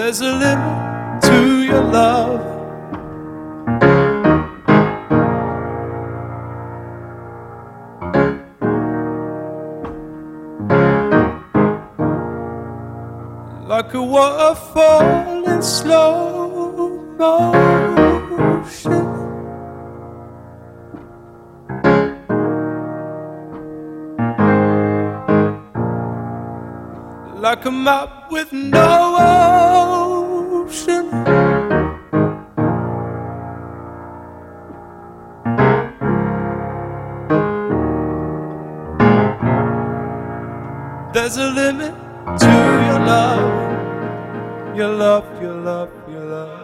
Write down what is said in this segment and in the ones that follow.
There's a limit to your love. Like a waterfall in slow motion. Like a map with no ocean. There's a limit to your love, your love, your love, your love.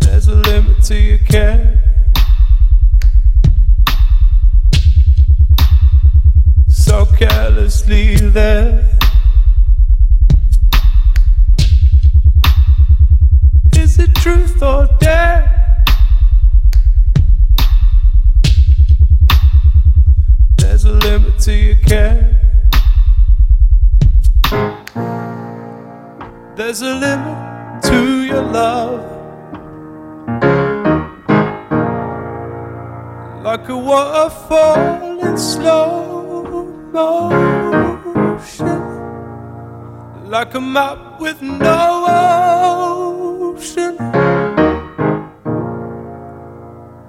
There's a limit to your care. Carelessly there. Is it truth or dare? There's a limit to your care. There's a limit to your love. Like a waterfall in slow motion. Like a map with no ocean.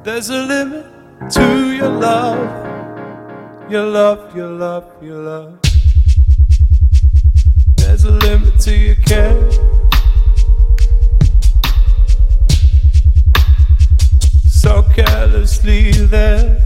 There's a limit to your love. Your love, your love, your love. There's a limit to your care. So carelessly there.